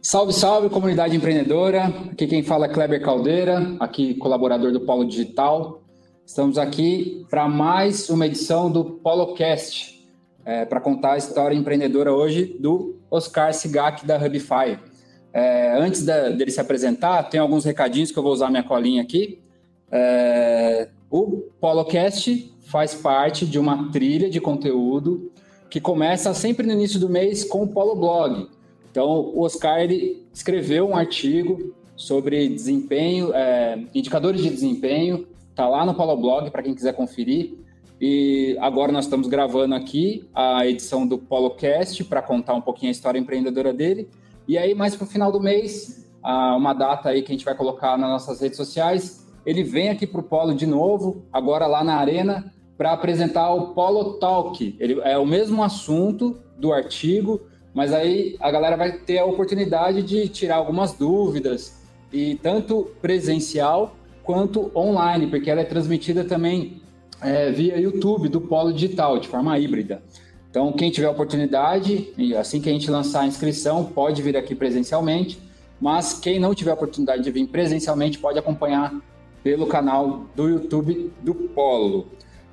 Salve, salve, comunidade empreendedora. Aqui quem fala é Kleber Caldeira, aqui colaborador do Polo Digital. Estamos aqui para mais uma edição do PoloCast, é, para contar a história empreendedora hoje do Oscar Sigak da Hubify. É, antes da, dele se apresentar, tem alguns recadinhos que eu vou usar minha colinha aqui. É, o PoloCast faz parte de uma trilha de conteúdo que começa sempre no início do mês com o Polo Blog. Então, o Oscar ele escreveu um artigo sobre desempenho, é, indicadores de desempenho, tá lá no Polo Blog para quem quiser conferir. E agora nós estamos gravando aqui a edição do PoloCast para contar um pouquinho a história empreendedora dele. E aí, mais para o final do mês, uma data aí que a gente vai colocar nas nossas redes sociais, ele vem aqui para o Polo de novo, agora lá na Arena, para apresentar o Polo Talk. Ele é o mesmo assunto do artigo, mas aí a galera vai ter a oportunidade de tirar algumas dúvidas, e tanto presencial quanto online, porque ela é transmitida também é, via YouTube do Polo Digital, de forma híbrida. Então, quem tiver oportunidade, assim que a gente lançar a inscrição, pode vir aqui presencialmente, mas quem não tiver oportunidade de vir presencialmente pode acompanhar pelo canal do YouTube do Polo.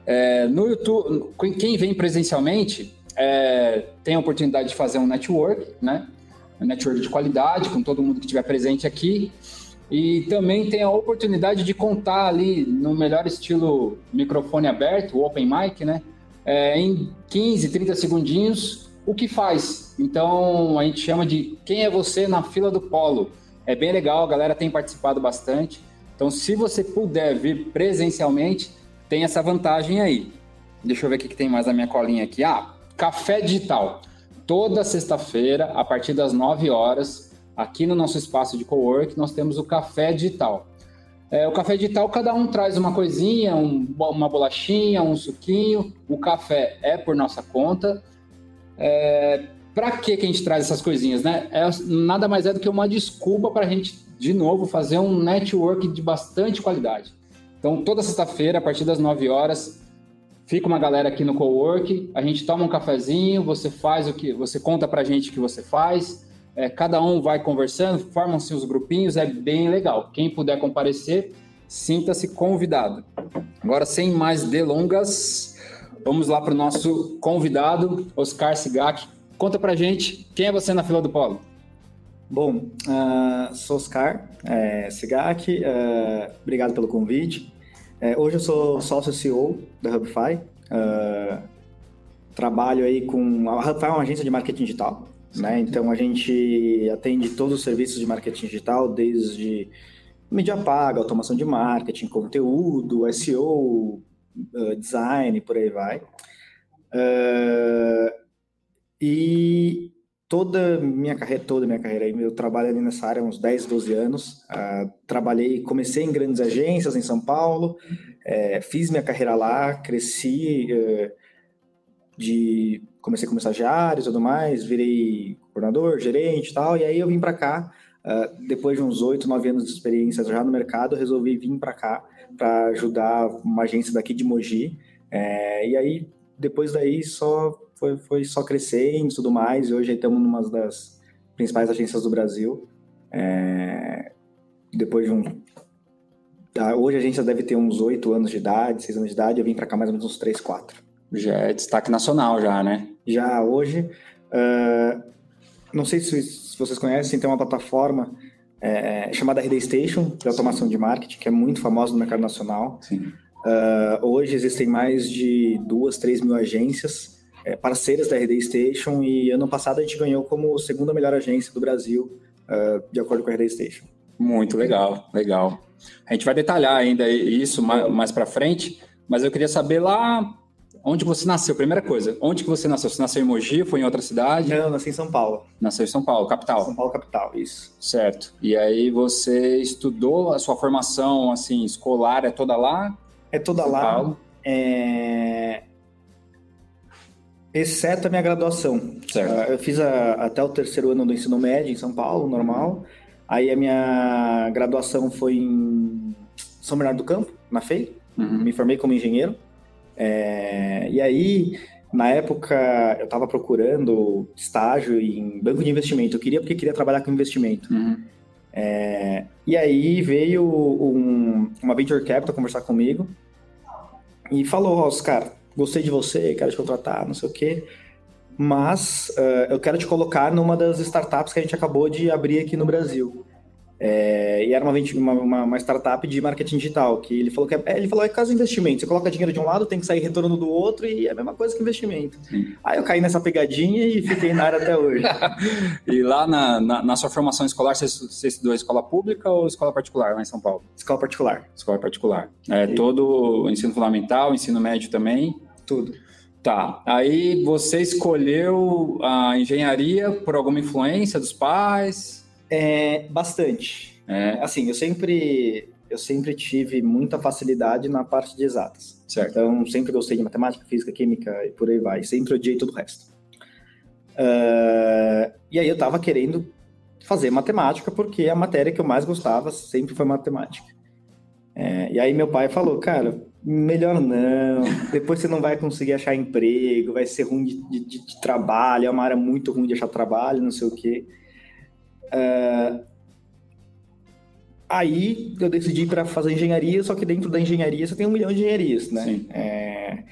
É, no YouTube, quem vem presencialmente é, tem a oportunidade de fazer um network, né? Um network de qualidade com todo mundo que estiver presente aqui. E também tem a oportunidade de contar ali no melhor estilo microfone aberto, open mic, né? É, em 15, 30 segundinhos, o que faz. Então a gente chama de quem é você na fila do polo. É bem legal, a galera tem participado bastante. Então, se você puder vir presencialmente, tem essa vantagem aí. Deixa eu ver o que tem mais na minha colinha aqui. Ah, café digital. Toda sexta-feira, a partir das 9 horas, aqui no nosso espaço de cowork, nós temos o café digital. É, o café digital, cada um traz uma coisinha, um, uma bolachinha, um suquinho. O café é por nossa conta. É, para que, que a gente traz essas coisinhas, né? É, nada mais é do que uma desculpa para a gente, de novo, fazer um network de bastante qualidade. Então, toda sexta-feira, a partir das 9 horas, fica uma galera aqui no cowork, a gente toma um cafezinho, você faz o que, você conta para a gente o que você faz, é, cada um vai conversando, formam-se os grupinhos, é bem legal. Quem puder comparecer, sinta-se convidado. Agora, sem mais delongas, vamos lá para o nosso convidado, Oscar Sigak. Conta para gente, quem é você na fila do polo? Bom, uh, sou Oscar é, Sigak, uh, obrigado pelo convite. É, hoje eu sou sócio CEO da Hubify. Uh, trabalho aí com... A Hubify é uma agência de marketing digital. Né? Então a gente atende todos os serviços de marketing digital, desde mídia paga, automação de marketing, conteúdo, SEO, uh, design, por aí vai. Uh, e toda minha carreira, toda minha carreira, eu trabalho ali nessa área há uns 10, 12 anos. Uh, trabalhei, comecei em grandes agências em São Paulo, é, fiz minha carreira lá, cresci uh, de comecei como estagiário e tudo mais, virei coordenador, gerente e tal, e aí eu vim para cá, uh, depois de uns oito, nove anos de experiência já no mercado, resolvi vir para cá para ajudar uma agência daqui de Mogi, é, e aí depois daí só foi, foi só crescendo e tudo mais, e hoje estamos numa das principais agências do Brasil, é, depois de um Hoje a agência deve ter uns oito anos de idade, seis anos de idade, eu vim para cá mais ou menos uns três, quatro. Já é destaque nacional, já, né? Já hoje. Uh, não sei se, se, vocês conhecem, tem uma plataforma é, chamada RD Station, de automação de marketing, que é muito famosa no mercado nacional. Sim. Uh, hoje existem mais de duas, três mil agências é, parceiras da RD Station e ano passado a gente ganhou como segunda melhor agência do Brasil, uh, de acordo com a RD Station. Muito legal, legal. A gente vai detalhar ainda isso mais, mais para frente, mas eu queria saber lá Onde você nasceu? Primeira coisa, onde que você nasceu? Você nasceu em Mogi? Foi em outra cidade? Não, eu nasci em São Paulo. Nasceu em São Paulo, capital? São Paulo, capital, isso. Certo. E aí você estudou, a sua formação, assim, escolar é toda lá? É toda São lá. Paulo. É... Exceto a minha graduação. Certo. Uh, eu fiz a, até o terceiro ano do ensino médio em São Paulo, normal. Aí a minha graduação foi em São Bernardo do Campo, na FEI. Uhum. Me formei como engenheiro. É, e aí, na época, eu estava procurando estágio em banco de investimento. Eu queria porque queria trabalhar com investimento. Uhum. É, e aí veio um, uma venture capital conversar comigo e falou, Oscar, gostei de você, quero te contratar, não sei o quê, mas uh, eu quero te colocar numa das startups que a gente acabou de abrir aqui no Brasil. É, e era uma, uma, uma, startup de marketing digital, que ele falou que é, é ele falou é caso investimento, você coloca dinheiro de um lado, tem que sair retorno do outro, e é a mesma coisa que investimento. Sim. Aí eu caí nessa pegadinha e fiquei na área até hoje. e lá na, na, na, sua formação escolar, você, você estudou escola pública ou escola particular lá em São Paulo? Escola particular. Escola particular. É, e... Todo o ensino fundamental, ensino médio também? Tudo. Tá. Aí você escolheu a engenharia por alguma influência dos pais? É, bastante. É. Assim, eu sempre, eu sempre tive muita facilidade na parte de exatas. Certo. Então, sempre gostei de matemática, física, química e por aí vai. Sempre odiei todo o resto. Uh, e aí eu tava querendo fazer matemática porque a matéria que eu mais gostava sempre foi matemática. É, e aí meu pai falou, cara, melhor não, depois você não vai conseguir achar emprego, vai ser ruim de, de, de trabalho, é uma área muito ruim de achar trabalho, não sei o quê. Uh, aí eu decidi para fazer engenharia, só que dentro da engenharia você tem um milhão de engenharias, né? É,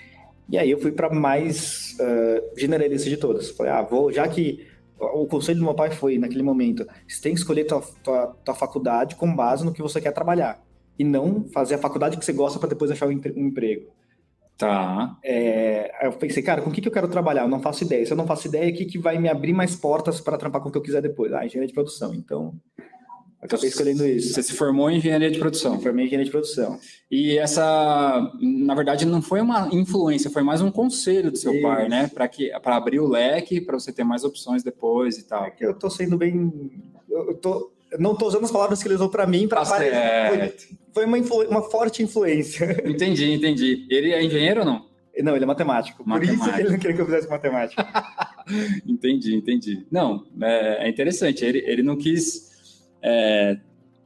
e aí eu fui para mais uh, generalista de todas. Falei, ah, vou, já que o conselho do meu pai foi, naquele momento, você tem que escolher tua, tua, tua faculdade com base no que você quer trabalhar. E não fazer a faculdade que você gosta para depois achar um emprego. Tá. É, eu pensei, cara, com o que, que eu quero trabalhar? Eu não faço ideia. Se eu não faço ideia, o que, que vai me abrir mais portas para trampar com o que eu quiser depois? Ah, engenharia de produção. Então, acabei escolhendo isso. Você se formou em engenharia de produção? Me formei em engenharia de produção. E essa, na verdade, não foi uma influência, foi mais um conselho do seu isso. pai, né? Para que para abrir o leque, para você ter mais opções depois e tal. É que eu tô sendo bem. Eu tô não estou usando as palavras que ele usou para mim, para foi, foi uma, uma forte influência. Entendi, entendi. Ele é engenheiro ou não? Não, ele é matemático. matemático. Por isso que ele não queria que eu fizesse matemática. entendi, entendi. Não, é, é, interessante. Ele, ele não quis. É...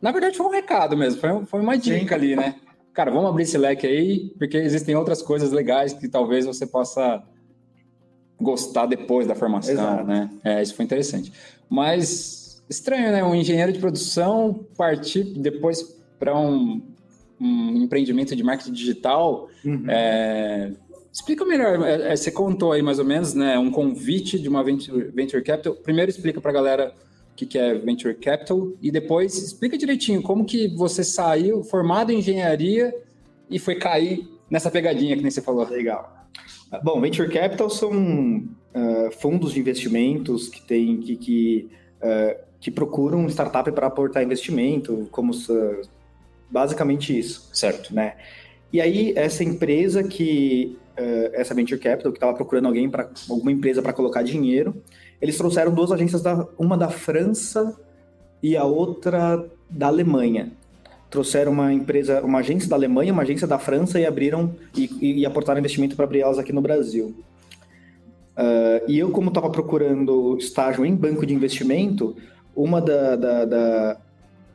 Na verdade, foi um recado mesmo, foi, foi uma dica Sim. ali, né? Cara, vamos abrir esse leque aí, porque existem outras coisas legais que talvez você possa gostar depois da formação, Exato. né? É, isso foi interessante. Mas estranho, né? Um engenheiro de produção partir depois para um, um, empreendimento de marketing digital. Uhum. É... Explica melhor. É, é, você contou aí mais ou menos, né? Um convite de uma venture, venture capital. Primeiro explica para a galera o que, que é venture capital e depois explica direitinho como que você saiu formado em engenharia e foi cair nessa pegadinha que nem você falou. Legal. Bom, venture capital são uh, fundos de investimentos que tem que, que uh, que procuram startup para aportar investimento, como basicamente isso. Certo. Né? E aí, essa empresa que, uh, essa Venture Capital, que estava procurando alguém para alguma empresa para colocar dinheiro, eles trouxeram duas agências, da, uma da França e a outra da Alemanha. Trouxeram uma empresa, uma agência da Alemanha, uma agência da França e abriram e, e aportaram investimento para abrir elas aqui no Brasil. Uh, e eu, como estava procurando estágio em banco de investimento, uma da, da, da,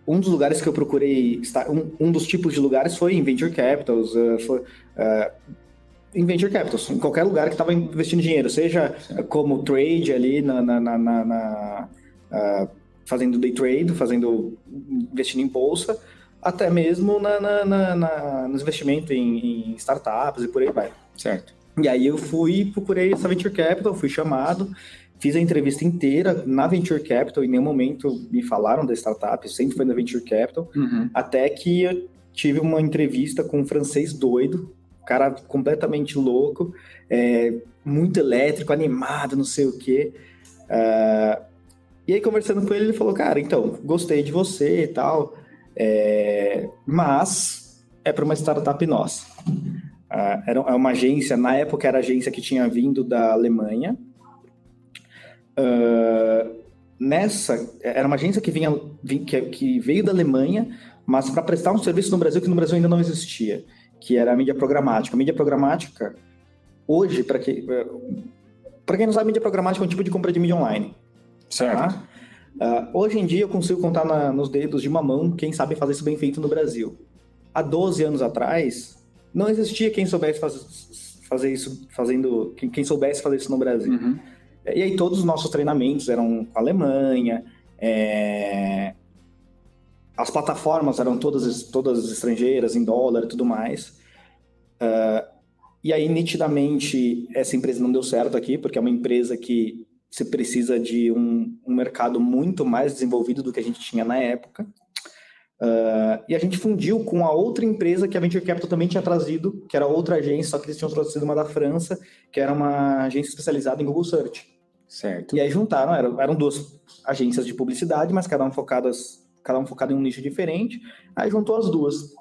um dos lugares que eu procurei um, um dos tipos de lugares foi em venture capitals, uh, foi, uh, em venture capitals, em qualquer lugar que estava investindo dinheiro, seja Sim. como trade ali na, na, na, na uh, fazendo day trade, fazendo investindo em bolsa, até mesmo na, na, na, na nos investimentos em, em, startups e por aí vai. Certo. E aí eu fui, procurei essa venture capital, fui chamado, Fiz a entrevista inteira na Venture Capital, em nenhum momento me falaram da startup, sempre foi na Venture Capital, uhum. até que eu tive uma entrevista com um francês doido, cara completamente louco, é, muito elétrico, animado, não sei o quê. Uh, e aí, conversando com ele, ele falou: Cara, então, gostei de você e tal, é, mas é para uma startup nossa. Uh, era uma agência, na época era a agência que tinha vindo da Alemanha, Uh, nessa, era uma agência que, vinha, que, que veio da Alemanha, mas para prestar um serviço no Brasil que no Brasil ainda não existia, que era a mídia programática. A mídia programática, hoje, para que, para quem não sabe, mídia programática é um tipo de compra de mídia online. Certo. Tá? Uh, hoje em dia eu consigo contar na, nos dedos de uma mão quem sabe fazer isso bem feito no Brasil. Há 12 anos atrás, não existia quem soubesse faz, fazer isso, fazendo, quem, quem, soubesse fazer isso no Brasil. Uhum. E aí todos os nossos treinamentos eram com a Alemanha, é... as plataformas eram todas, todas estrangeiras, em dólar e tudo mais. Uh, e aí, nitidamente, essa empresa não deu certo aqui, porque é uma empresa que você precisa de um, um mercado muito mais desenvolvido do que a gente tinha na época. Uh, e a gente fundiu com a outra empresa que a Venture Capital também tinha trazido, que era outra agência, só que eles tinham trazido uma da França, que era uma agência especializada em Google Search. Certo. E aí juntaram, eram, eram duas agências de publicidade, mas cada uma focadas, cada uma focada em um nicho diferente. Aí juntou as duas.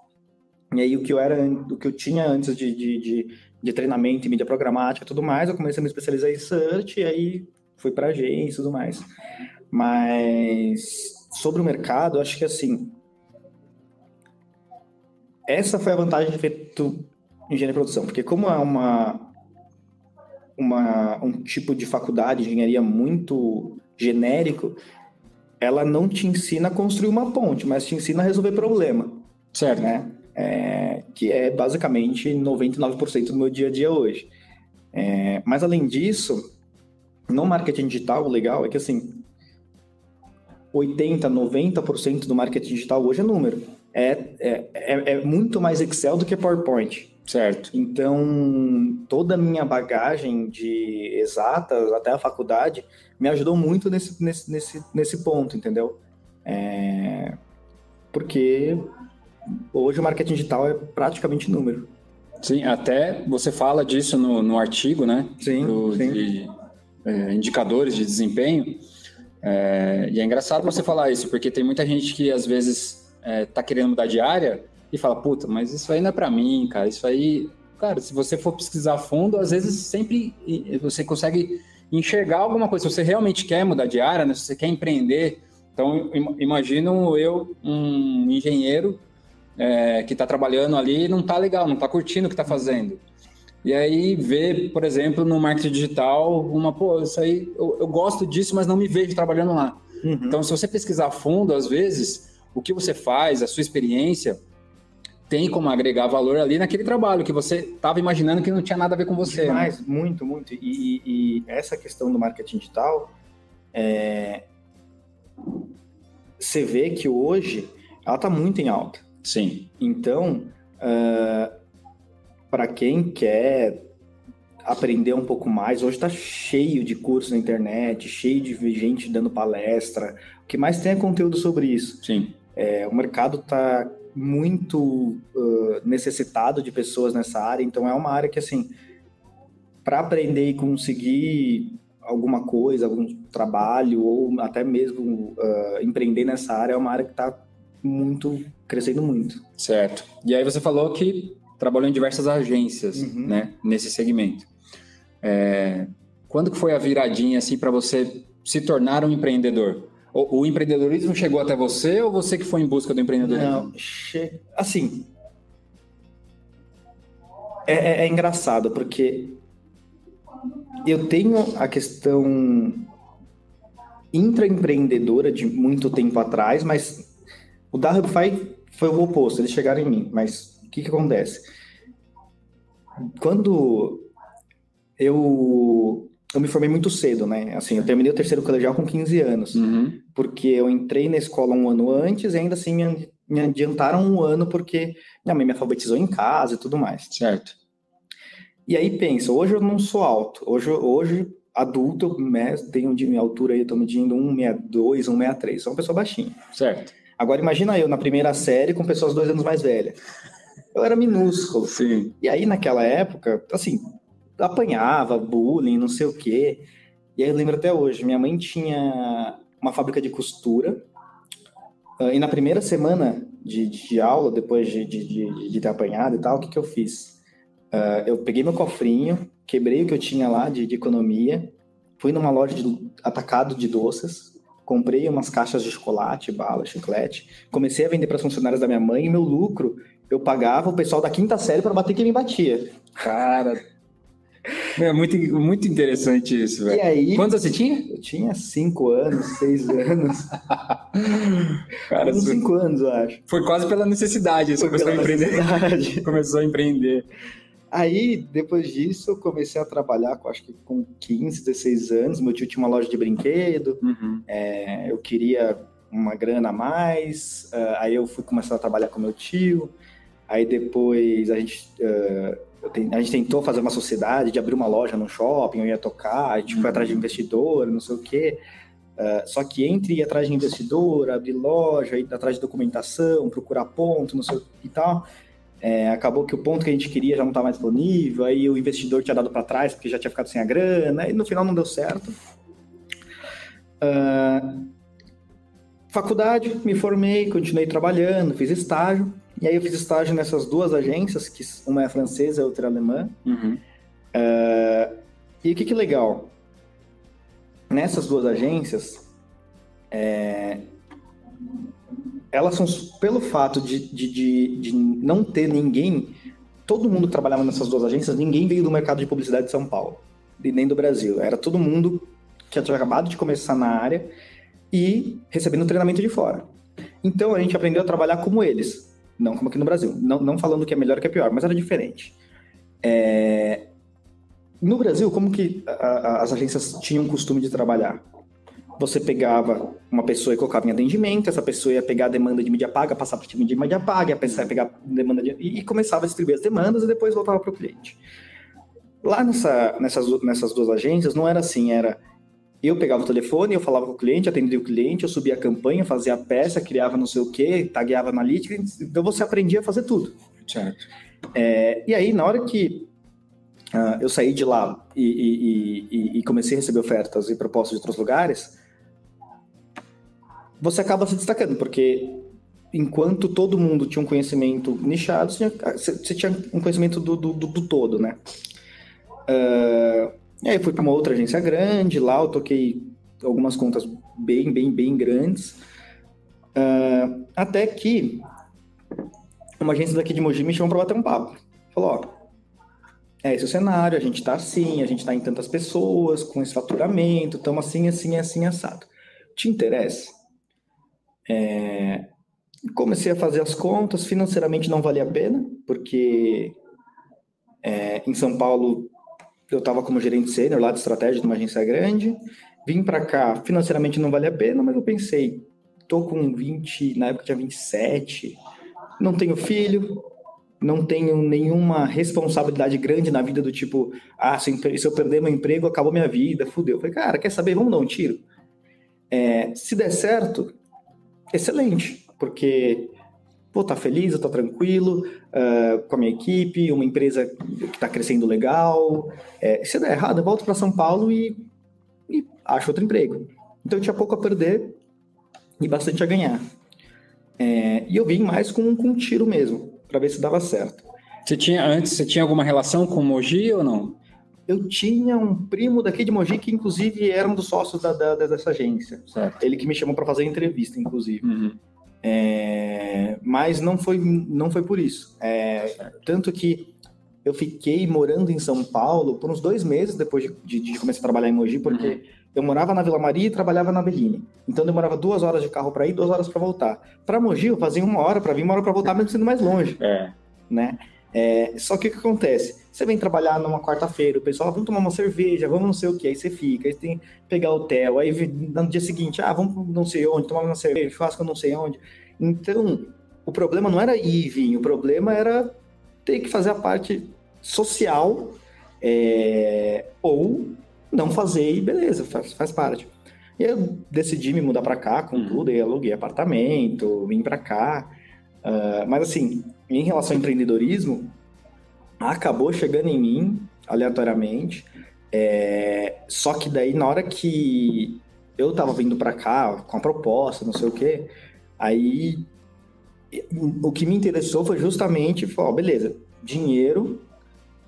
E aí o que eu era, o que eu tinha antes de, de, de, de treinamento em mídia programática e tudo mais, eu comecei a me especializar em search e aí fui para agência e tudo mais. Mas sobre o mercado, acho que assim, essa foi a vantagem de feito engenharia de produção, porque como é uma, uma um tipo de faculdade de engenharia muito genérico, ela não te ensina a construir uma ponte, mas te ensina a resolver problema. Certo. Né? É, que é basicamente 99% do meu dia a dia hoje. É, mas além disso, no marketing digital, o legal é que assim, 80, 90% do marketing digital hoje é número. É, é, é, é, muito mais Excel do que PowerPoint. Certo. Então, toda a minha bagagem de exatas até a faculdade me ajudou muito nesse, nesse, nesse, nesse ponto, entendeu? É, porque hoje o marketing digital é praticamente número. Sim, até você fala disso no, no artigo, né? Sim, Do, sim. De, é, indicadores de desempenho. É, e é engraçado você falar isso, porque tem muita gente que às vezes é, tá querendo mudar de área e fala, puta, mas isso aí não é para mim, cara. Isso aí, cara, se você for pesquisar a fundo, às vezes sempre você consegue enxergar alguma coisa. Se você realmente quer mudar de área, né, se você quer empreender, então imagino eu, um engenheiro é, que está trabalhando ali, não está legal, não está curtindo o que está fazendo. E aí ver, por exemplo, no marketing digital, uma, pô, isso aí, eu, eu gosto disso, mas não me vejo trabalhando lá. Uhum. Então, se você pesquisar a fundo, às vezes, o que você faz, a sua experiência, tem como agregar valor ali naquele trabalho que você estava imaginando que não tinha nada a ver com você. Mas né? muito, muito. E, e, essa questão do marketing digital, é... você vê que hoje ela está muito em alta. Sim. Então, uh, para quem quer aprender um pouco mais, hoje está cheio de cursos na internet, cheio de gente dando palestra. O que mais tem é conteúdo sobre isso. Sim. É, o mercado está muito uh, necessitado de pessoas nessa área, então é uma área que, assim, para aprender e conseguir alguma coisa, algum trabalho, ou até mesmo uh, empreender nessa área, é uma área que está muito, crescendo muito. Certo. E aí você falou que trabalhou em diversas agências, uhum. né, nesse segmento. É, quando que foi a viradinha assim para você se tornar um empreendedor? O, o, empreendedorismo chegou até você ou você que foi em busca do empreendedorismo? Não, che... assim, é, é, é engraçado porque eu tenho a questão intraempreendedora de muito tempo atrás, mas o da Hubify foi o oposto, eles chegaram em mim, mas que, que acontece? Quando eu, eu me formei muito cedo, né? Assim, eu terminei o terceiro colegial com 15 anos, uhum. Porque eu entrei na escola um ano antes e ainda assim me, me adiantaram um ano porque minha mãe me alfabetizou em casa e tudo mais. Certo. E aí pensa, hoje eu não sou alto, hoje, hoje adulto, né, tenho de minha altura aí, eu tô medindo 1,62, 1,63, sou uma pessoa baixinha. Certo. Agora imagina eu na primeira série com pessoas dois anos mais velhas eu era minúsculo. Sim. E aí, naquela época, assim, apanhava, bullying, não sei o quê. E aí eu lembro até hoje, minha mãe tinha uma fábrica de costura. Ah, e na primeira semana de, de aula, depois de, de, de, ter apanhado e tal, o que, que eu fiz? Uh, eu peguei meu cofrinho, quebrei o que eu tinha lá de, de economia, fui numa loja de atacado de doces, comprei umas caixas de chocolate, bala, chiclete, comecei a vender para as funcionárias da minha mãe e meu lucro eu pagava o pessoal da quinta série para bater quem me batia. Cara. É muito, muito interessante isso, velho. E aí, Quantos você tinha? eu tinha cinco anos, seis anos. Cara, uns cinco anos, eu acho. foi quase pela necessidade. Você começou a empreender. Começou a empreender. Aí, depois disso, eu comecei a trabalhar, com, acho que com 15, 16 anos. Meu tio tinha uma loja de brinquedo. Uhum. É, eu queria uma grana a mais. ah, aí eu fui começar a trabalhar com meu tio. Aí depois a gente, ten- a gente tentou fazer uma sociedade de abrir uma loja no shopping, eu ia tocar, a gente foi Uhum. atrás de investidor, não sei o quê. Ah, só que entre ir atrás de investidor, abrir loja, ir atrás de documentação, procurar ponto, não sei o que e tal, é, acabou que o ponto que a gente queria já não estava mais disponível, aí o investidor tinha dado para trás porque já tinha ficado sem a grana, e no final não deu certo. Ah, faculdade, me formei, continuei trabalhando, fiz estágio, e aí eu fiz estágio nessas duas agências, que uma é francesa e outra é alemã. Uhum. E o que que é legal? Nessas duas agências, é, elas são, pelo fato de, de, de, de não ter ninguém, todo mundo que trabalhava nessas duas agências, ninguém veio do mercado de publicidade de São Paulo, e nem do Brasil. Era todo mundo que tinha acabado de começar na área e recebendo treinamento de fora. Então a gente aprendeu a trabalhar como eles, não como aqui no Brasil. Não, não falando que é melhor que é pior, mas era diferente. É, no Brasil, como que a- a- as agências tinham o costume de trabalhar? Você pegava uma pessoa e colocava em atendimento, essa pessoa ia pegar a demanda de mídia paga, passar para o time de mídia paga, ia pegar demanda de... e, e começava a distribuir as demandas e depois voltava para o cliente. Lá nessa, nessas, nessas duas agências não era assim, era eu pegava o telefone, eu falava com o cliente, atendia o cliente, eu subia a campanha, fazia a peça, criava não sei o quê, tagueava analítica, então você aprendia a fazer tudo. Certo. É, e aí, na hora que ah, eu saí de lá e, e- e- e comecei a receber ofertas e propostas de outros lugares, você acaba se destacando, porque enquanto todo mundo tinha um conhecimento nichado, você tinha, você- tinha um conhecimento do, do- do- do todo, né? Ah, e aí fui para uma outra agência grande, lá eu toquei algumas contas bem, bem, bem grandes, Ah, até que uma agência daqui de Mogi me chamou para bater um papo. Falou, ó, é esse o cenário, a gente tá assim, a gente tá em tantas pessoas, com esse faturamento, estamos assim, assim, assim, assado. Te interessa? É, Comecei a fazer as contas, financeiramente não valia a pena, porque é, em São Paulo eu estava como gerente sênior lá de estratégia de uma agência grande, vim para cá, financeiramente não valia a pena, mas eu pensei, tô com 20, na época tinha 27, não tenho filho, não tenho nenhuma responsabilidade grande na vida do tipo, ah, se eu perder meu emprego, acabou minha vida, fudeu. Eu falei, cara, quer saber? Vamos dar um tiro. É, se der certo, excelente, porque vou estar feliz, eu tô tranquilo ah, com a minha equipe, uma empresa que está crescendo legal. É, se der errado, eu volto para São Paulo e, e acho outro emprego. Então eu tinha pouco a perder e bastante a ganhar. É, e eu vim mais com, com um tiro mesmo, para ver se dava certo. Você tinha, antes, você tinha alguma relação com o Mogi ou não? Eu tinha um primo daqui de Mogi que, inclusive, era um dos sócios da, da- dessa agência. Certo. Ele que me chamou para fazer entrevista, inclusive. Uhum. É, mas não foi, não foi por isso. É, tanto que eu fiquei morando em São Paulo por uns dois meses depois de, de- de começar a trabalhar em Mogi, porque eu morava na Vila Maria e trabalhava na Belline. Então demorava duas horas de carro para ir, duas horas para voltar. Para Mogi eu fazia uma hora para vir, uma hora para voltar, mesmo sendo mais longe, É. né? É, só que o que acontece? Você vem trabalhar numa quarta-feira, o pessoal, ah, vamos tomar uma cerveja, vamos não sei o que, aí você fica, aí tem que pegar hotel, aí no dia seguinte, ah, vamos não sei onde, tomar uma cerveja, churrasco não sei onde. Então, o problema não era ir e vir, o problema era ter que fazer a parte social é, ou não fazer e beleza, faz, faz parte. E eu decidi me mudar para cá com Uhum. tudo, aí aluguei apartamento, vim para cá. Ah, mas assim, em relação ao empreendedorismo, acabou chegando em mim aleatoriamente. É, só que daí, na hora que eu tava vindo para cá com a proposta, não sei o quê, aí o que me interessou foi justamente, falar, beleza, dinheiro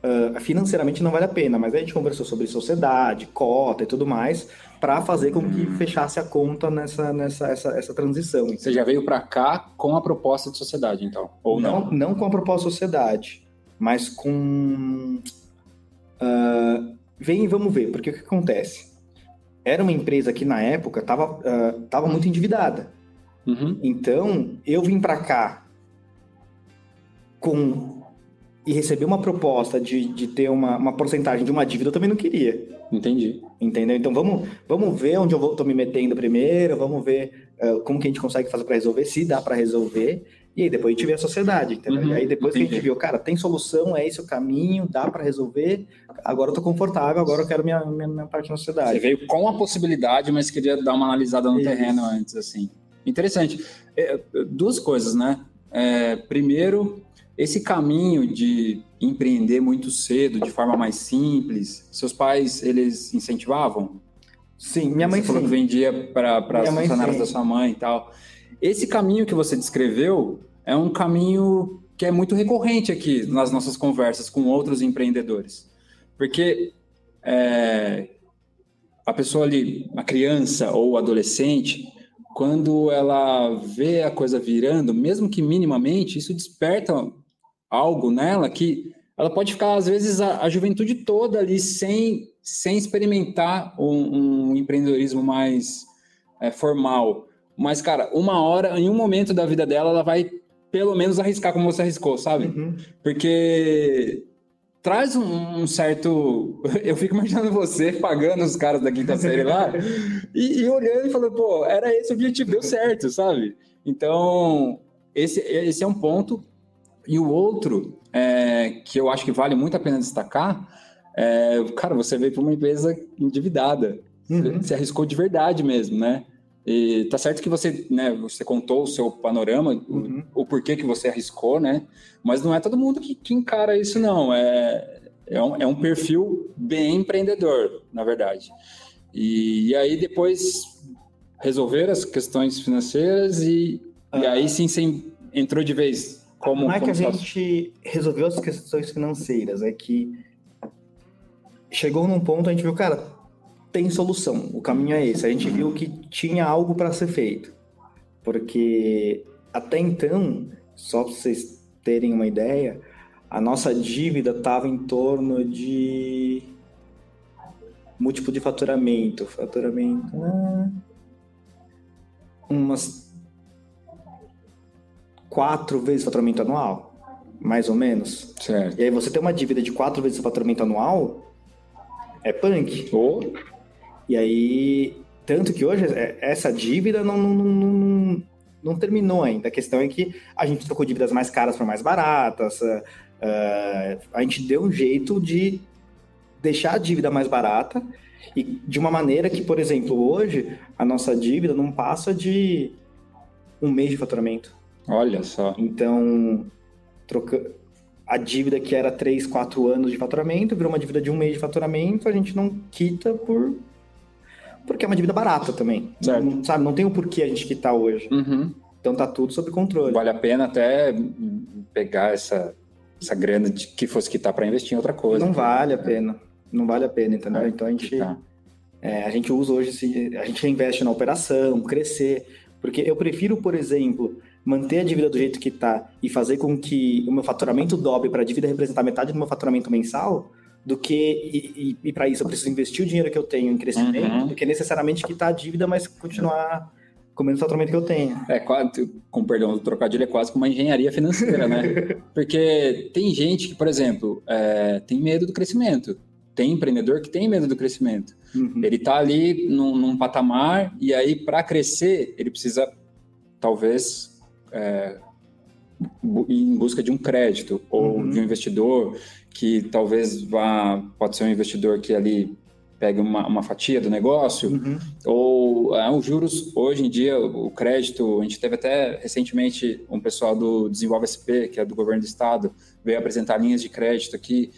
ah, financeiramente não vale a pena, mas a gente conversou sobre sociedade, cota e tudo mais, para fazer com que fechasse a conta nessa, nessa essa, essa transição. Você já veio para cá com a proposta de sociedade, então? Ou não? não, não com a proposta sociedade, mas com Uh, vem e vamos ver, porque o que acontece? Era uma empresa que na época estava uh, tava muito endividada. Uhum. Então, eu vim para cá com e receber uma proposta de, de ter uma, uma porcentagem de uma dívida, eu também não queria. Entendi. Entendeu? Então vamos, vamos ver onde eu vou, tô me metendo primeiro, vamos ver uh, como que a gente consegue fazer para resolver, se dá para resolver. E aí depois a gente vê a sociedade, entendeu? Uhum, e aí depois entendi. que a gente viu, cara, tem solução, é esse o caminho, dá para resolver. Agora eu tô confortável, agora eu quero minha, minha, minha, parte na sociedade. Você veio com a possibilidade, mas queria dar uma analisada no Isso. terreno antes, assim. Interessante. É, duas coisas, né? É, primeiro, esse caminho de empreender muito cedo, de forma mais simples, seus pais, eles incentivavam? Sim, minha mãe você falou que vendia para as funcionárias da sua mãe e tal. Esse caminho que você descreveu é um caminho que é muito recorrente aqui nas nossas conversas com outros empreendedores. Porque é, a pessoa ali, a criança ou adolescente, quando ela vê a coisa virando, mesmo que minimamente, isso desperta algo nela que ela pode ficar, às vezes, a, a juventude toda ali sem, sem experimentar um, um empreendedorismo mais é, formal. Mas, cara, uma hora, em um momento da vida dela, ela vai pelo menos arriscar como você arriscou, sabe? Uhum. Porque traz um, um, certo. Eu fico imaginando você pagando os caras da quinta série lá e, e, olhando e falando, pô, era esse o objetivo, deu certo, sabe? Então, esse, esse é um ponto. E o outro, é, que eu acho que vale muito a pena destacar, é, cara, você veio para uma empresa endividada. Uhum. Você arriscou de verdade mesmo, né? E tá certo que você, né, você contou o seu panorama, uhum. o, o, porquê que você arriscou, né? Mas não é todo mundo que, que encara isso, não. É, é, um, é um perfil bem empreendedor, na verdade. E, e aí depois resolver as questões financeiras e, e ah. aí sim você entrou de vez como, não é que a gente resolveu as questões financeiras, é que chegou num ponto a gente viu, cara, tem solução, o caminho é esse. A gente viu que tinha algo para ser feito. Porque até então, só para vocês terem uma ideia, a nossa dívida estava em torno de múltiplo de faturamento, faturamento, né? umas quatro vezes o faturamento anual, mais ou menos. Certo. E aí você tem uma dívida de quatro vezes o faturamento anual, é punk. Oh. E aí, tanto que hoje é, essa dívida não, não, não, não, terminou ainda. A questão é que a gente trocou dívidas mais caras por mais baratas, uh, a gente deu um jeito de deixar a dívida mais barata e de uma maneira que, por exemplo, hoje a nossa dívida não passa de um mês de faturamento. Olha só. Então, troca... a dívida que era 3, 4 anos de faturamento virou uma dívida de um mês de faturamento, a gente não quita por porque é uma dívida barata também. Certo. Não, sabe, não tem o porquê a gente quitar hoje. Uhum. Então tá tudo sob controle. Vale a pena até pegar essa, essa grana de que fosse quitar para investir em outra coisa. Não vale a pena. Não vale a pena, entendeu? É, então a gente, é, a gente usa hoje, a gente investe na operação, crescer. Porque eu prefiro, por exemplo, manter a dívida do jeito que está e fazer com que o meu faturamento dobre para a dívida representar metade do meu faturamento mensal, do que e, e, e para isso eu preciso investir o dinheiro que eu tenho em crescimento, uhum. do que necessariamente quitar a dívida, mas continuar com o mesmo faturamento que eu tenho. É quase, com perdão do trocadilho, é quase como uma engenharia financeira, né? Porque tem gente que, por exemplo, é, tem medo do crescimento. Tem empreendedor que tem medo do crescimento. Uhum. Ele está ali num, num patamar e aí, para crescer, ele precisa, talvez, é, em busca de um crédito ou uhum. de um investidor que talvez vá pode ser um investidor que ali pegue uma, uma fatia do negócio uhum. ou é, os juros hoje em dia o crédito a gente teve até recentemente um pessoal do Desenvolve SP que é do governo do estado veio apresentar linhas de crédito aqui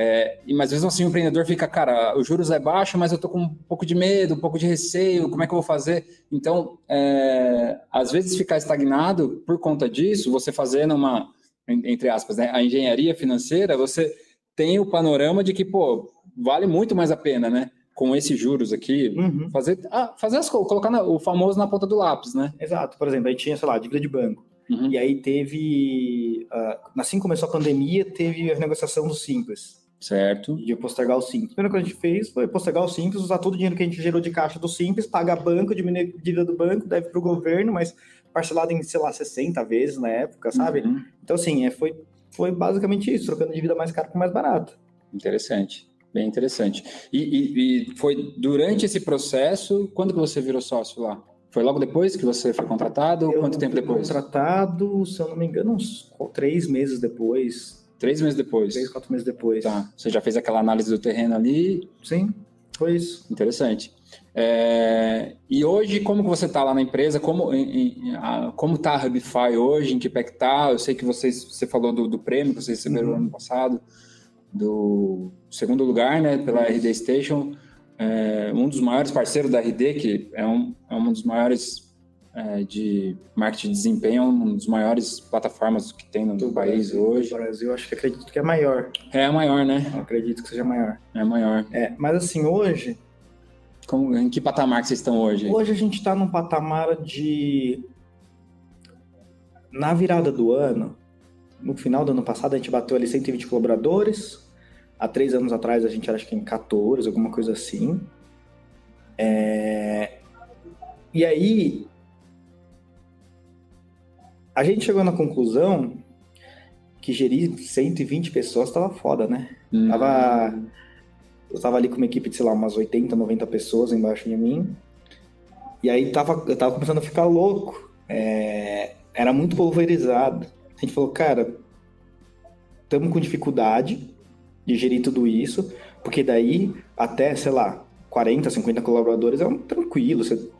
é, mas mesmo assim o empreendedor fica, cara, os juros é baixo, mas eu tô com um pouco de medo, um pouco de receio, como é que eu vou fazer? Então, é, às vezes ficar estagnado por conta disso, você fazendo uma, entre aspas, né, a engenharia financeira, você tem o panorama de que, pô, vale muito mais a pena, né? Com esses juros aqui, uhum. fazer, ah, fazer as coisas, colocar na, o famoso na ponta do lápis, né? Exato. Por exemplo, aí tinha, sei lá, dívida de banco. Uhum. E aí teve, uh, assim começou a pandemia, teve a negociação do Simples Certo. De postergar o Simples. A primeira coisa que a gente fez foi postergar o Simples, usar todo o dinheiro que a gente gerou de caixa do Simples, pagar banco, diminuir a dívida do banco, deve para o governo, mas parcelado em, sei lá, 60 vezes na época, sabe? Uhum. Então, assim, é, foi, foi basicamente isso, trocando dívida mais cara com mais barato. Interessante. Bem interessante. E, e, e, foi durante esse processo, quando que você virou sócio lá? Foi logo depois que você foi contratado? Eu quanto tempo depois? Contratado, se eu não me engano, uns três meses depois. Três meses depois? Três, quatro meses depois. Tá. Você já fez aquela análise do terreno ali? Sim, foi isso. Interessante. É, e hoje, como que você está lá na empresa? Como a, como está a Hubify hoje? Em que pé que está? Eu sei que vocês, você falou do, do prêmio que vocês receberam uhum. ano passado, do segundo lugar, né, pela RD Station. É, um dos maiores parceiros da RD, que é um, é um dos maiores é, de marketing de desempenho, uma das maiores plataformas que tem no do país Brasil, hoje. Do Brasil, acho que acredito que é maior. É a maior, né? Eu acredito que seja maior. É maior. É, mas assim, hoje. Como, em que patamar que vocês estão hoje? Hoje a gente está num patamar de. Na virada do ano, no final do ano passado, a gente bateu ali 120 colaboradores. Há três anos atrás a gente era acho que em 14, alguma coisa assim. É... E aí, a gente chegou na conclusão que gerir 120 pessoas tava foda, né? Uhum. Tava, eu tava ali com uma equipe de, sei lá, umas 80, 90 pessoas embaixo de mim. E aí tava, eu tava começando a ficar louco. É, era muito pulverizado. A gente falou, cara, estamos com dificuldade de gerir tudo isso, porque daí até, sei lá, 40, 50 colaboradores é um tranquilo. Você,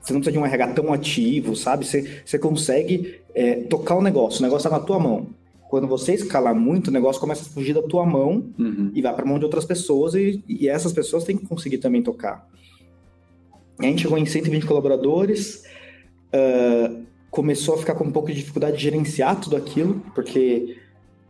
você não precisa de um RH tão ativo, sabe? Você, você consegue é, tocar o negócio, o negócio está na tua mão. Quando você escalar muito, o negócio começa a fugir da tua mão uhum. e vai para a mão de outras pessoas, e, e essas pessoas têm que conseguir também tocar. A gente chegou em 120 colaboradores, uh, começou a ficar com um pouco de dificuldade de gerenciar tudo aquilo, porque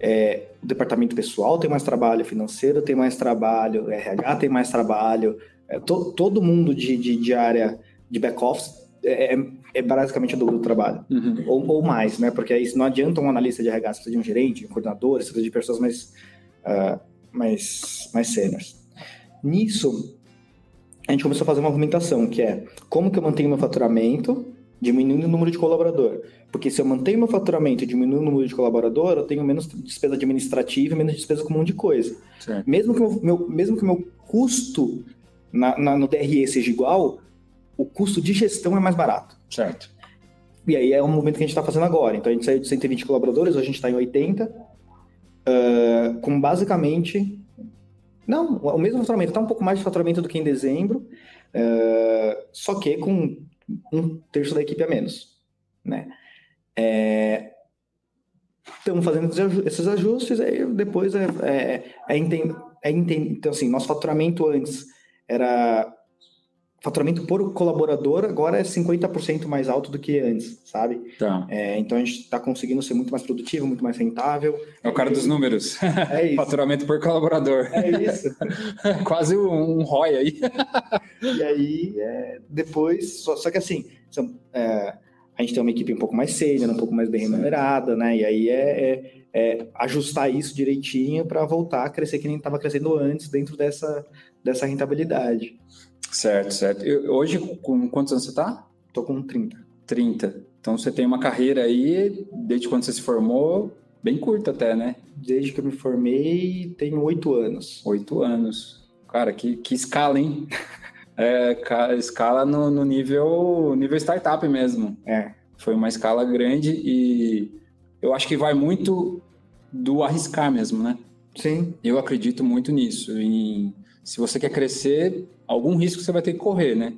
é, o departamento pessoal tem mais trabalho, financeiro tem mais trabalho, RH tem mais trabalho, é, to, todo mundo de, de, de, área de back-office é, é, é basicamente o dobro do trabalho, uhum. ou, ou, mais, né? Porque aí não adianta um analista de RH, você precisa de um gerente, um coordenador, você precisa de pessoas mais, uh, mais, mais seniors. Nisso, a gente começou a fazer uma movimentação, que é como que eu mantenho meu faturamento diminuindo o número de colaborador. Porque se eu mantenho meu faturamento e diminuo o número de colaborador, eu tenho menos despesa administrativa e menos despesa com um monte de coisa. Certo. Mesmo que o meu, mesmo que meu custo na, na, no DRE seja igual, o custo de gestão é mais barato. Certo. E aí é um movimento que a gente está fazendo agora. Então a gente saiu de 120 colaboradores, hoje a gente está em 80, uh, com basicamente. Não, o mesmo faturamento, está um pouco mais de faturamento do que em dezembro, uh, só que com um terço da equipe a menos, né? É, estamos fazendo esses ajustes, aí depois é, é, é, é entend, então assim, nosso faturamento antes era faturamento por colaborador agora é 50% mais alto do que antes, sabe? Tá. É, então a gente está conseguindo ser muito mais produtivo, muito mais rentável. É o cara dos números. É isso. faturamento por colaborador. É isso. Quase um, um ROI aí. e aí, é, depois, só, só, que assim, são, é, a gente tem uma equipe um pouco mais sênior, um pouco mais bem remunerada, né? E aí é, é, é ajustar isso direitinho para voltar a crescer que nem estava crescendo antes dentro dessa, dessa rentabilidade. Certo, certo. Eu, hoje, com quantos anos você está? Tô com 30. 30. Então você tem uma carreira aí, desde quando você se formou, bem curta até, né? Desde que eu me formei, tenho oito anos. Oito anos. Cara, que, que escala, hein? é, escala no, no, nível, nível startup mesmo. É. Foi uma escala grande e eu acho que vai muito do arriscar mesmo, né? Sim. Eu acredito muito nisso. Em, se você quer crescer, algum risco você vai ter que correr, né?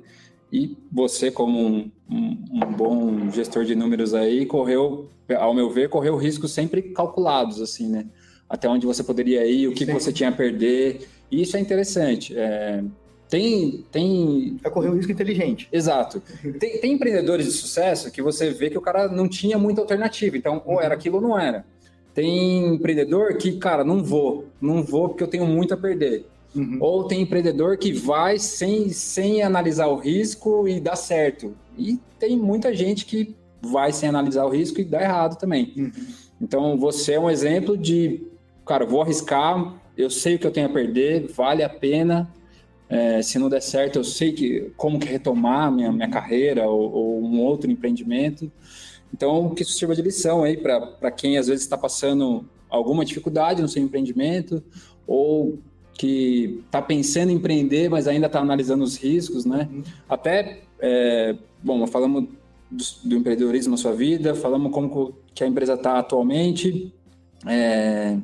E você, como um, um, um, bom gestor de números aí, correu, ao meu ver, correu riscos sempre calculados, assim, né? Até onde você poderia ir, o que, que você tinha a perder. E isso é interessante. É, tem, tem... É correr um risco inteligente. Exato. Tem, tem, empreendedores de sucesso que você vê que o cara não tinha muita alternativa. Então, ou era aquilo ou não era. Tem empreendedor que, cara, não vou. Não vou porque eu tenho muito a perder. Uhum. Ou tem empreendedor que vai sem, sem analisar o risco e dá certo. E tem muita gente que vai sem analisar o risco e dá errado também. Uhum. Então, você é um exemplo de, cara, vou arriscar, eu sei o que eu tenho a perder, vale a pena. É, se não der certo, eu sei que como que retomar minha, minha carreira ou, ou um outro empreendimento. Então, que isso sirva de lição aí para quem às vezes está passando alguma dificuldade no seu empreendimento ou que está pensando em empreender, mas ainda está analisando os riscos, né? Uhum. Até, é, bom, falamos do, do, empreendedorismo na sua vida, falamos como que a empresa está atualmente. É,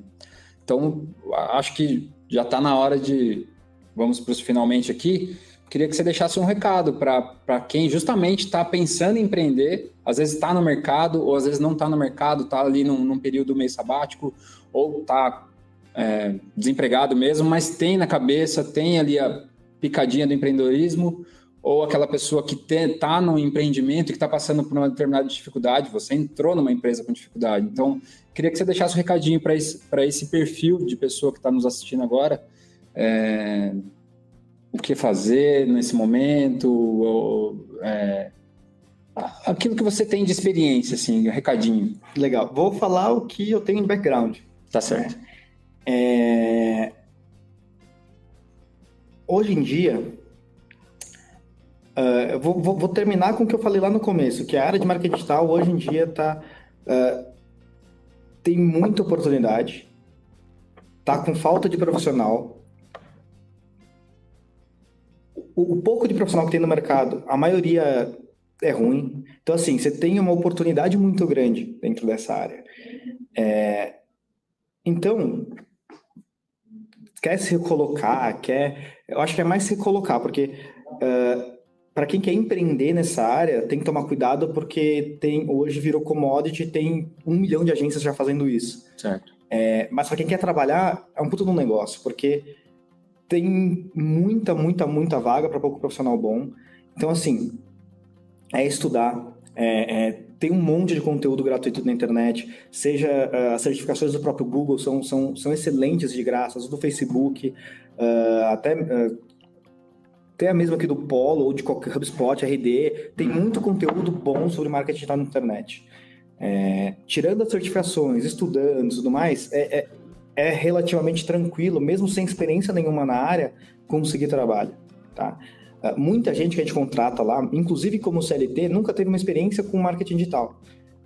então, acho que já está na hora de, vamos para os finalmente aqui, queria que você deixasse um recado para quem justamente está pensando em empreender, às vezes está no mercado, ou às vezes não está no mercado, está ali num, num período meio sabático, ou está é, desempregado mesmo, mas tem na cabeça, tem ali a picadinha do empreendedorismo, ou aquela pessoa que está no empreendimento e que está passando por uma determinada dificuldade, você entrou numa empresa com dificuldade. Então, queria que você deixasse um recadinho para esse, esse perfil de pessoa que está nos assistindo agora. É, o que fazer nesse momento, ou, é, aquilo que você tem de experiência, assim, um recadinho. Legal. Vou falar o que eu tenho de background. Tá certo. É... Hoje em dia, uh, eu vou, vou, vou, terminar com o que eu falei lá no começo, que a área de marketing digital hoje em dia tá, uh, tem muita oportunidade, tá com falta de profissional. O, o pouco de profissional que tem no mercado, a maioria é ruim. Então, assim, você tem uma oportunidade muito grande dentro dessa área. É... Então, quer se recolocar, quer. Eu acho que é mais se recolocar, porque uh, para quem quer empreender nessa área, tem que tomar cuidado, porque tem hoje virou commodity, tem um milhão de agências já fazendo isso. Certo. É, mas para quem quer trabalhar, é um puto de um negócio, porque tem muita, muita, muita vaga para pouco profissional bom. Então, assim, é estudar, é, é, tem um monte de conteúdo gratuito na internet, seja uh, as certificações do próprio Google são, são, são excelentes de graça, as do Facebook, uh, até, uh, até a mesma aqui do Polo ou de qualquer HubSpot, RD, tem muito conteúdo bom sobre marketing digital na internet. É, tirando as certificações, estudando e tudo mais, é, é, é, relativamente tranquilo, mesmo sem experiência nenhuma na área, conseguir trabalho, tá? Ah, muita gente que a gente contrata lá, inclusive como CLT, nunca teve uma experiência com marketing digital.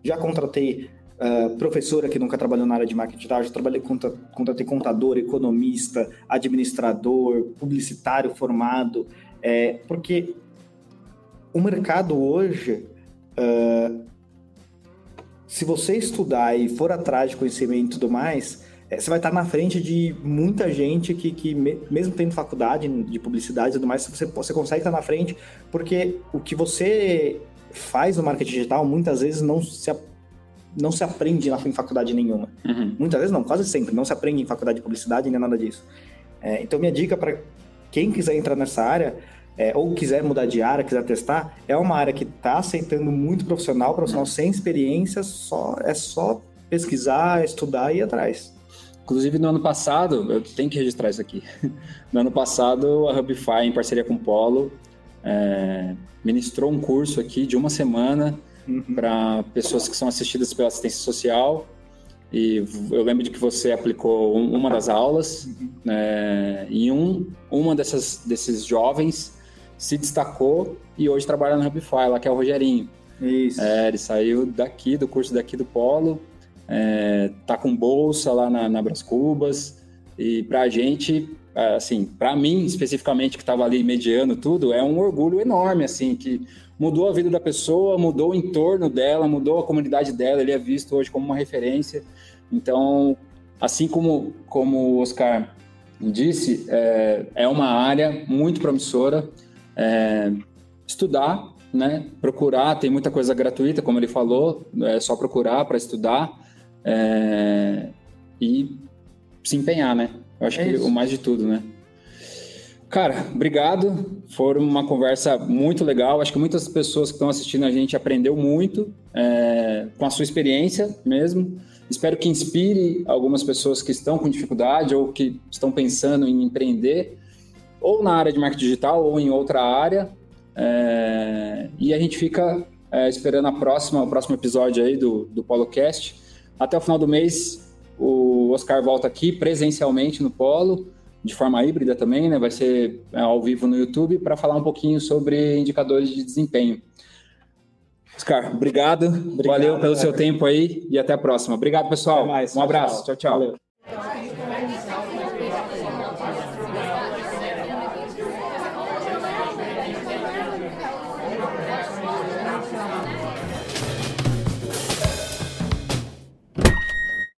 Já contratei uh, professora que nunca trabalhou na área de marketing digital, já trabalhei contra, contratei contador, economista, administrador, publicitário formado, é, porque o mercado hoje, uh, se você estudar e for atrás de conhecimento e tudo mais, você vai estar na frente de muita gente que, que mesmo tendo faculdade de publicidade e tudo mais, você, você consegue estar na frente, porque o que você faz no marketing digital muitas vezes não se, não se aprende em faculdade nenhuma. Uhum. Muitas vezes não, quase sempre, não se aprende em faculdade de publicidade nem nada disso. É, então, minha dica para quem quiser entrar nessa área, é, ou quiser mudar de área, quiser testar, é uma área que está aceitando muito profissional, profissional uhum. sem experiência, só, é só pesquisar, estudar e ir atrás. Inclusive, no ano passado, eu tenho que registrar isso aqui. No ano passado, a Hubify, em parceria com o Polo, é, ministrou um curso aqui de uma semana uhum. para pessoas que são assistidas pela assistência social. E eu lembro de que você aplicou um, uma das aulas, uhum. é, e um, uma dessas, desses jovens se destacou e hoje trabalha no Hubify, lá que é o Rogerinho. Isso. É, ele saiu daqui, do curso daqui do Polo, é, tá com bolsa lá na, na Bras Cubas, e para a gente, assim, para mim especificamente, que estava ali mediando tudo, é um orgulho enorme, assim, que mudou a vida da pessoa, mudou o entorno dela, mudou a comunidade dela, ele é visto hoje como uma referência. Então, assim como, como o Oscar disse, é, é uma área muito promissora. É, estudar, né? Procurar, tem muita coisa gratuita, como ele falou, é só procurar para estudar é, e se empenhar, né? Eu acho é que isso. o mais de tudo, né? Cara, obrigado. Foi uma conversa muito legal. Acho que muitas pessoas que estão assistindo a gente aprendeu muito é, com a sua experiência mesmo. Espero que inspire algumas pessoas que estão com dificuldade ou que estão pensando em empreender, ou na área de marketing digital ou em outra área. É, e a gente fica é, esperando a próxima, o próximo episódio aí do, do PoloCast até o final do mês, o Oscar volta aqui presencialmente no Polo, de forma híbrida também, né? Vai ser é, ao vivo no YouTube para falar um pouquinho sobre indicadores de desempenho. Oscar, obrigado. obrigado Valeu pelo seu tempo aí e até a próxima. Obrigado, pessoal. Mais, um abraço. tchau. tchau. tchau.